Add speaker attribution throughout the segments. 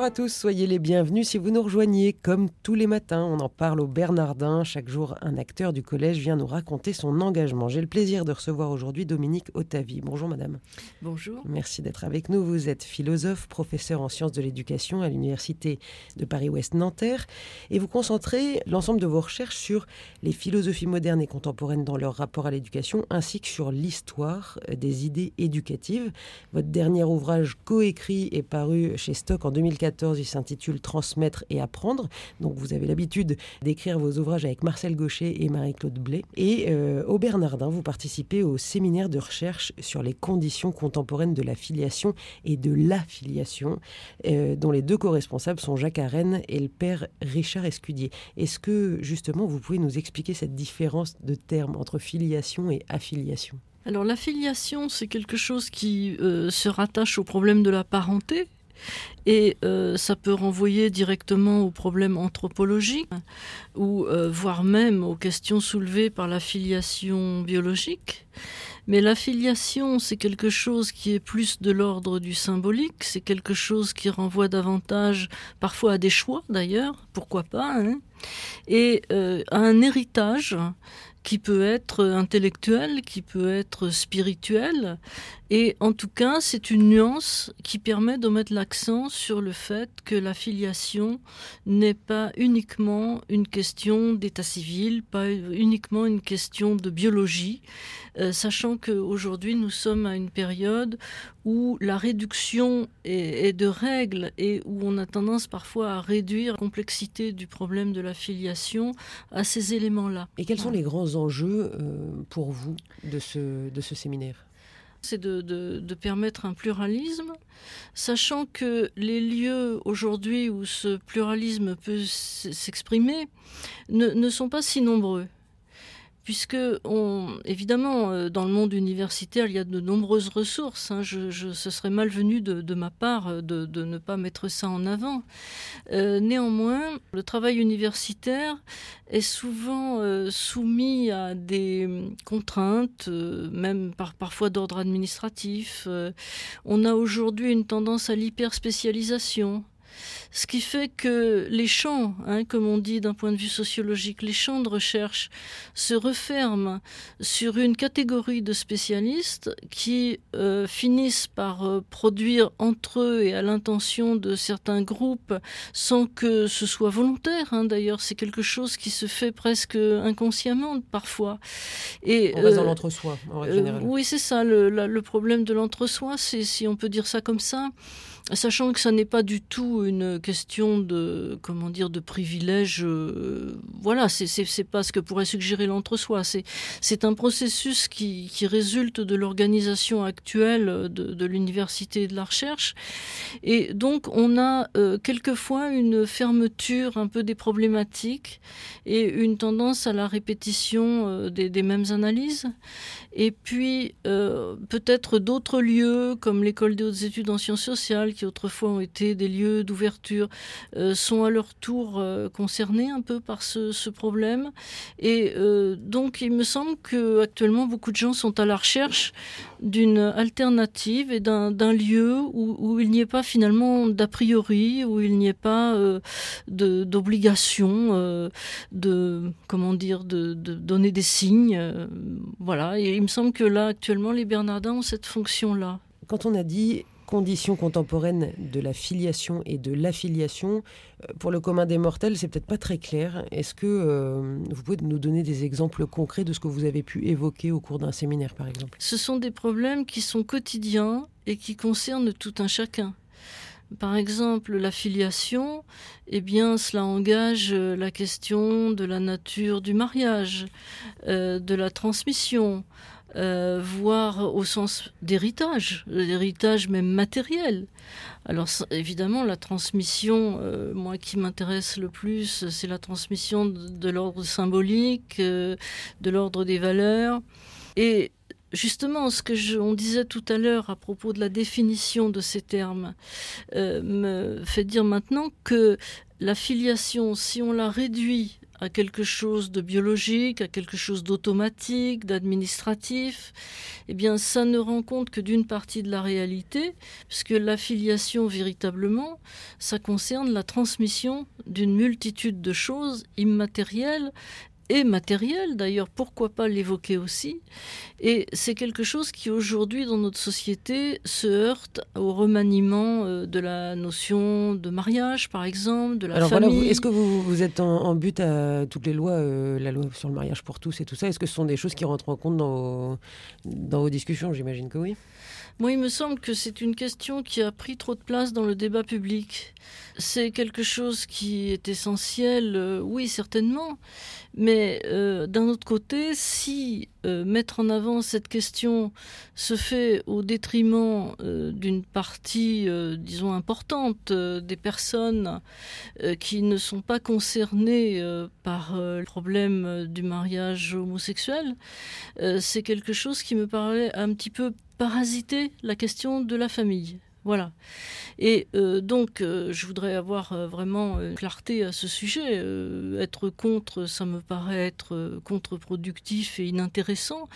Speaker 1: Bonjour à tous, soyez les bienvenus si vous nous rejoignez. Comme tous les matins, on en parle au Bernardin. Chaque jour, un acteur du collège vient nous raconter son engagement. J'ai le plaisir de recevoir aujourd'hui Dominique Otavi. Bonjour madame.
Speaker 2: Bonjour.
Speaker 1: Merci d'être avec nous. Vous êtes philosophe, professeur en sciences de l'éducation à l'Université de Paris-Ouest Nanterre et vous concentrez l'ensemble de vos recherches sur les philosophies modernes et contemporaines dans leur rapport à l'éducation ainsi que sur l'histoire des idées éducatives. Votre dernier ouvrage coécrit est paru chez Stock en 2000 2014, il s'intitule Transmettre et apprendre. Donc vous avez l'habitude d'écrire vos ouvrages avec Marcel Gaucher et Marie-Claude Blé. Et euh, au Bernardin, vous participez au séminaire de recherche sur les conditions contemporaines de la filiation et de l'affiliation, euh, dont les deux co-responsables sont Jacques Arène et le père Richard Escudier. Est-ce que justement vous pouvez nous expliquer cette différence de termes entre filiation et affiliation?
Speaker 2: Alors l'affiliation, c'est quelque chose qui euh, se rattache au problème de la parenté, et euh, ça peut renvoyer directement aux problèmes anthropologiques ou euh, voire même aux questions soulevées par la filiation biologique. Mais la filiation, c'est quelque chose qui est plus de l'ordre du symbolique, c'est quelque chose qui renvoie davantage parfois à des choix d'ailleurs, pourquoi pas, hein, et euh, à un héritage qui peut être intellectuel, qui peut être spirituel. Et en tout cas, c'est une nuance qui permet de mettre l'accent sur le fait que la filiation n'est pas uniquement une question d'état civil, pas uniquement une question de biologie, euh, sachant qu'aujourd'hui nous sommes à une période où la réduction est, de règles et où on a tendance parfois à réduire la complexité du problème de la filiation à ces éléments-là.
Speaker 1: Et quels sont les grands enjeux euh, pour vous de ce, de ce séminaire?
Speaker 2: C'est de, de, permettre un pluralisme, sachant que les lieux aujourd'hui où ce pluralisme peut s'exprimer ne, ne, sont pas si nombreux puisque évidemment euh, dans le monde universitaire il y a de nombreuses ressources. Hein. ce serait malvenu de, ma part euh, de, ne pas mettre ça en avant. Euh, néanmoins, le travail universitaire est souvent soumis à des contraintes, même par, parfois d'ordre administratif. on a aujourd'hui une tendance à l'hyperspécialisation. Ce qui fait que les champs, hein, comme on dit d'un point de vue sociologique, les champs de recherche se referment sur une catégorie de spécialistes qui euh, finissent par euh, produire entre eux et à l'intention de certains groupes sans que ce soit volontaire. Hein, D'ailleurs, c'est quelque chose qui se fait presque inconsciemment parfois.
Speaker 1: Et, on reste dans euh, l'entre-soi, en général.
Speaker 2: oui, c'est ça. Le, le problème de l'entre-soi, c'est si on peut dire ça comme ça sachant que ça n'est pas du tout une question de comment dire de privilège. Euh, voilà, c'est pas ce que pourrait suggérer l'entre-soi. C'est un processus qui, résulte de l'organisation actuelle de, de l'université et de la recherche, et donc on a euh, quelquefois une fermeture un peu des problématiques et une tendance à la répétition euh, des, des, mêmes analyses, et puis peut-être d'autres lieux comme l'école des hautes études en sciences sociales qui autrefois ont été des lieux d'ouverture, euh, sont à leur tour euh, concernés un peu par ce, problème. Et euh, donc, il me semble que actuellement beaucoup de gens sont à la recherche d'une alternative et d'un lieu où, il n'y ait pas finalement d'a priori, où il n'y ait pas d'obligation de, comment dire, de, de, donner des signes. voilà. Et il me semble que là, actuellement, les Bernardins ont cette fonction-là.
Speaker 1: Quand on a dit conditions contemporaines de la filiation et de l'affiliation, euh, pour le commun des mortels, c'est peut-être pas très clair. Est-ce que euh, vous pouvez nous donner des exemples concrets de ce que vous avez pu évoquer au cours d'un séminaire, par exemple?
Speaker 2: Ce sont des problèmes qui sont quotidiens et qui concernent tout un chacun. Par exemple, la filiation, eh bien, cela engage euh, la question de la nature du mariage, de la transmission, euh, voire au sens d'héritage, l'héritage même matériel. Alors évidemment, la transmission, euh, moi qui m'intéresse le plus, c'est la transmission de, l'ordre symbolique, euh, de l'ordre des valeurs. Et justement, ce que je, on disait tout à l'heure à propos de la définition de ces termes me fait dire maintenant que la filiation, si on la réduit à quelque chose de biologique, à quelque chose d'automatique, d'administratif, eh bien, ça ne rend compte que d'une partie de la réalité, puisque l'affiliation, véritablement, ça concerne la transmission d'une multitude de choses immatérielles et matériel d'ailleurs, pourquoi pas l'évoquer aussi Et c'est quelque chose qui aujourd'hui dans notre société se heurte au remaniement euh, de la notion de mariage par exemple, de la
Speaker 1: Alors
Speaker 2: famille.
Speaker 1: voilà, est-ce que vous, vous êtes en, but à toutes les lois, euh, la loi sur le mariage pour tous et tout ça? Est-ce que ce sont des choses qui rentrent en compte dans dans vos discussions? J'imagine que oui.
Speaker 2: Moi, il me semble que c'est une question qui a pris trop de place dans le débat public. C'est quelque chose qui est essentiel, euh, oui, certainement. Mais euh, d'un autre côté, si euh, mettre en avant cette question se fait au détriment d'une partie, disons, importante des personnes qui ne sont pas concernées par le problème du mariage homosexuel, c'est quelque chose qui me paraît un petit peu parasiter la question de la famille. Voilà. Et euh, donc, euh, je voudrais avoir euh, vraiment clarté à ce sujet. être contre, ça me paraît être contre-productif et inintéressant.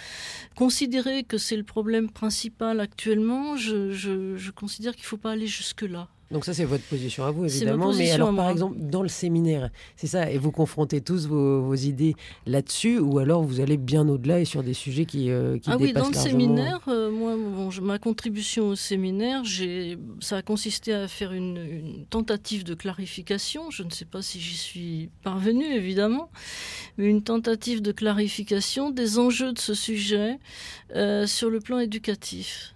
Speaker 2: Considérer que c'est le problème principal actuellement, je considère qu'il ne faut pas aller jusque-là.
Speaker 1: Donc ça, c'est votre position à vous, évidemment. Mais alors, par exemple, dans le séminaire, c'est ça, et vous confrontez tous vos, idées là-dessus, ou alors vous allez bien au-delà et sur des sujets qui, euh, qui
Speaker 2: ah
Speaker 1: oui,
Speaker 2: dans le séminaire, euh, moi, ma contribution au séminaire, ça a consisté à faire une, tentative de clarification. Je ne sais pas si j'y suis parvenue, évidemment, mais une tentative de clarification des enjeux de ce sujet euh, sur le plan éducatif.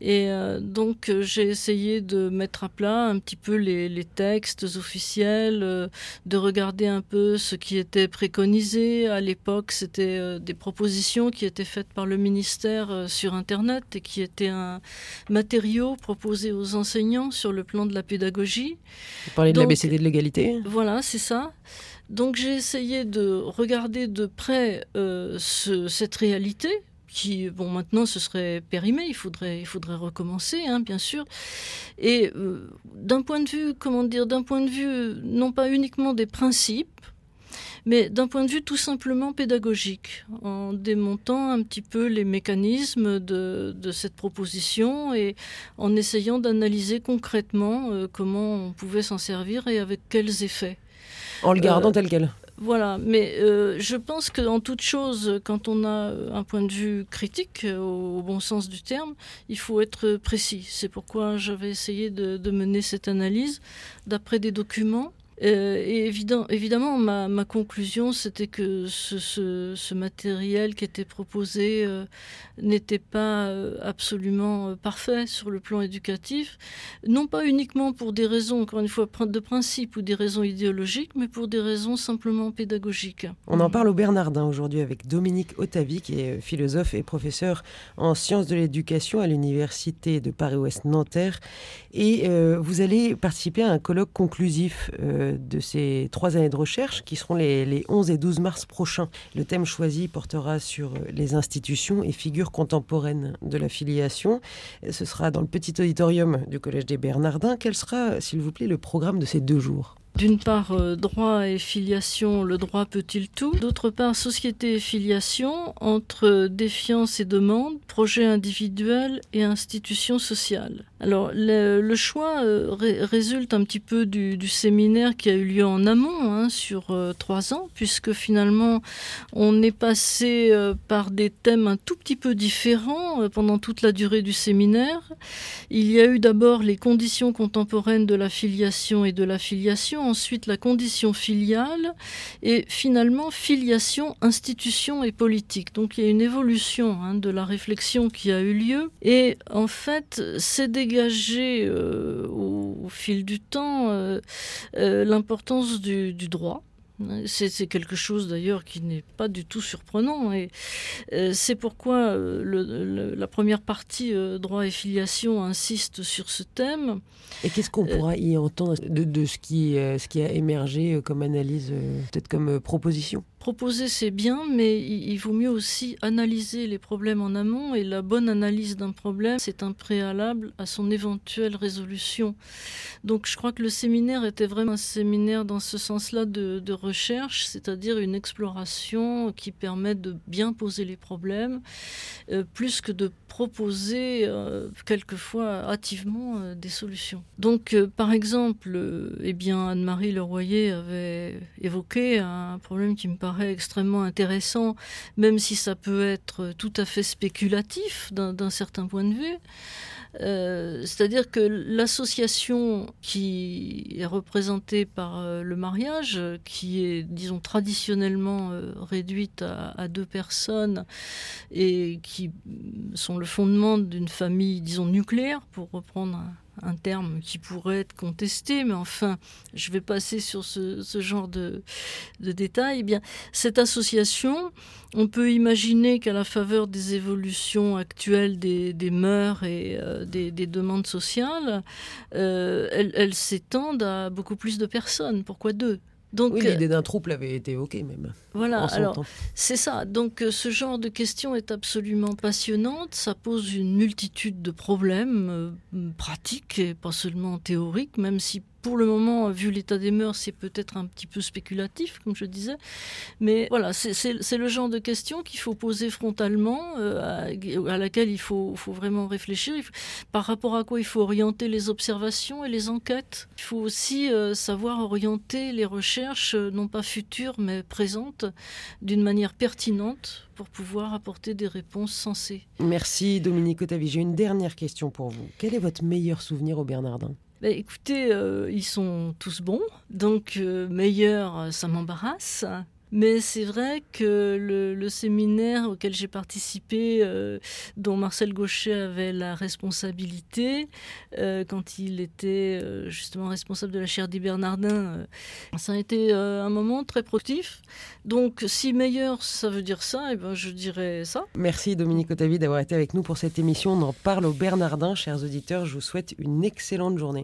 Speaker 2: Et euh, donc euh, j'ai essayé de mettre à plat un petit peu les, textes officiels, euh, de regarder un peu ce qui était préconisé. À l'époque, c'était des propositions qui étaient faites par le ministère sur Internet et qui étaient un matériau proposé aux enseignants sur le plan de la pédagogie.
Speaker 1: Vous parlez de l'ABCD de l'égalité
Speaker 2: Voilà, c'est ça. Donc j'ai essayé de regarder de près cette réalité qui, bon, maintenant ce serait périmé, il faudrait, il faudrait recommencer, hein, bien sûr. Et euh, d'un point de vue, comment dire, d'un point de vue, non pas uniquement des principes, mais d'un point de vue tout simplement pédagogique, en démontant un petit peu les mécanismes de, de cette proposition et en essayant d'analyser concrètement euh, comment on pouvait s'en servir et avec quels effets.
Speaker 1: En le gardant euh, tel quel
Speaker 2: voilà, mais euh, je pense qu'en toute chose, quand on a un point de vue critique, euh, au, bon sens du terme, il faut être précis. C'est pourquoi j'avais essayé de mener cette analyse d'après des documents euh, et évidemment, ma, conclusion, c'était que ce, matériel qui était proposé euh, n'était pas euh, absolument parfait sur le plan éducatif, non pas uniquement pour des raisons, encore une fois, de principe ou des raisons idéologiques, mais pour des raisons simplement pédagogiques.
Speaker 1: On en parle au Bernardin aujourd'hui avec Dominique Otavi, qui est philosophe et professeur en sciences de l'éducation à l'Université de Paris-Ouest Nanterre. Et vous allez participer à un colloque conclusif de ces trois années de recherche qui seront les, 11 et 12 mars prochains. Le thème choisi portera sur les institutions et figures contemporaines de la filiation. Ce sera dans le petit auditorium du Collège des Bernardins. Quel sera, s'il vous plaît, le programme de ces deux jours?
Speaker 2: D'une part, euh, droit et filiation, le droit peut-il tout? D'autre part, société et filiation, entre défiance et demande, projet individuel et institution sociale. Alors, le, choix euh, résulte un petit peu du, séminaire qui a eu lieu en amont, hein, sur euh, trois ans, puisque finalement, on est passé par des thèmes un tout petit peu différents pendant toute la durée du séminaire. Il y a eu d'abord les conditions contemporaines de la filiation et de l'affiliation ensuite la condition filiale et finalement filiation, institution et politique. Donc il y a une évolution hein, de la réflexion qui a eu lieu et en fait c'est dégagé euh, au, fil du temps euh, euh, l'importance du droit c'est quelque chose d'ailleurs qui n'est pas du tout surprenant et euh, c'est pourquoi euh, la première partie euh, droit et filiation insiste sur ce thème.
Speaker 1: Et qu'est-ce qu'on pourra y entendre de, ce, qui, ce qui a émergé comme analyse, peut-être comme proposition?
Speaker 2: Proposer c'est bien, mais il, vaut mieux aussi analyser les problèmes en amont et la bonne analyse d'un problème, c'est un préalable à son éventuelle résolution. Donc je crois que le séminaire était vraiment un séminaire dans ce sens-là de, recherche, c'est-à-dire une exploration qui permet de bien poser les problèmes, euh, plus que de proposer euh, quelquefois hâtivement euh, des solutions. Donc par exemple, eh bien Anne-Marie Leroyer avait évoqué un problème qui me paraît extrêmement intéressant, même si ça peut être tout à fait spéculatif d'un certain point de vue. Euh, c'est-à-dire que l'association qui est représentée par euh, le mariage, qui est, disons, traditionnellement euh, réduite à, deux personnes et qui sont le fondement d'une famille, disons, nucléaire, pour reprendre un, un terme qui pourrait être contesté, mais enfin, je vais passer sur ce, genre de, détails. Eh bien, cette association, on peut imaginer qu'à la faveur des évolutions actuelles des, mœurs et euh, des, demandes sociales, euh, elles, elles s'étendent à beaucoup plus de personnes. Pourquoi deux?
Speaker 1: Donc, oui, l'idée d'un trouble avait été évoquée même.
Speaker 2: Voilà, alors c'est ça. Donc euh, ce genre de question est absolument passionnante. Ça pose une multitude de problèmes euh, pratiques et pas seulement théoriques, même si pour le moment, vu l'état des mœurs, c'est peut-être un petit peu spéculatif, comme je disais. Mais voilà, c'est le genre de question qu'il faut poser frontalement, euh, à, laquelle il faut, faut vraiment réfléchir. par rapport à quoi il faut orienter les observations et les enquêtes? Il faut aussi euh, savoir orienter les recherches, non pas futures, mais présentes, d'une manière pertinente pour pouvoir apporter des réponses sensées.
Speaker 1: Merci Dominique Otavi. J'ai une dernière question pour vous. Quel est votre meilleur souvenir au Bernardin?
Speaker 2: Bah, écoutez, euh, ils sont tous bons, donc euh, meilleur, ça m'embarrasse. Mais c'est vrai que le, séminaire auquel j'ai participé, euh, dont Marcel Gauchet avait la responsabilité, quand il était justement responsable de la chaire des Bernardins, ça a été un moment très productif. Donc, si meilleur, ça veut dire ça, et eh ben, je dirais ça.
Speaker 1: Merci Dominique Otavi d'avoir été avec nous pour cette émission. On en parle aux Bernardins, chers auditeurs. Je vous souhaite une excellente journée.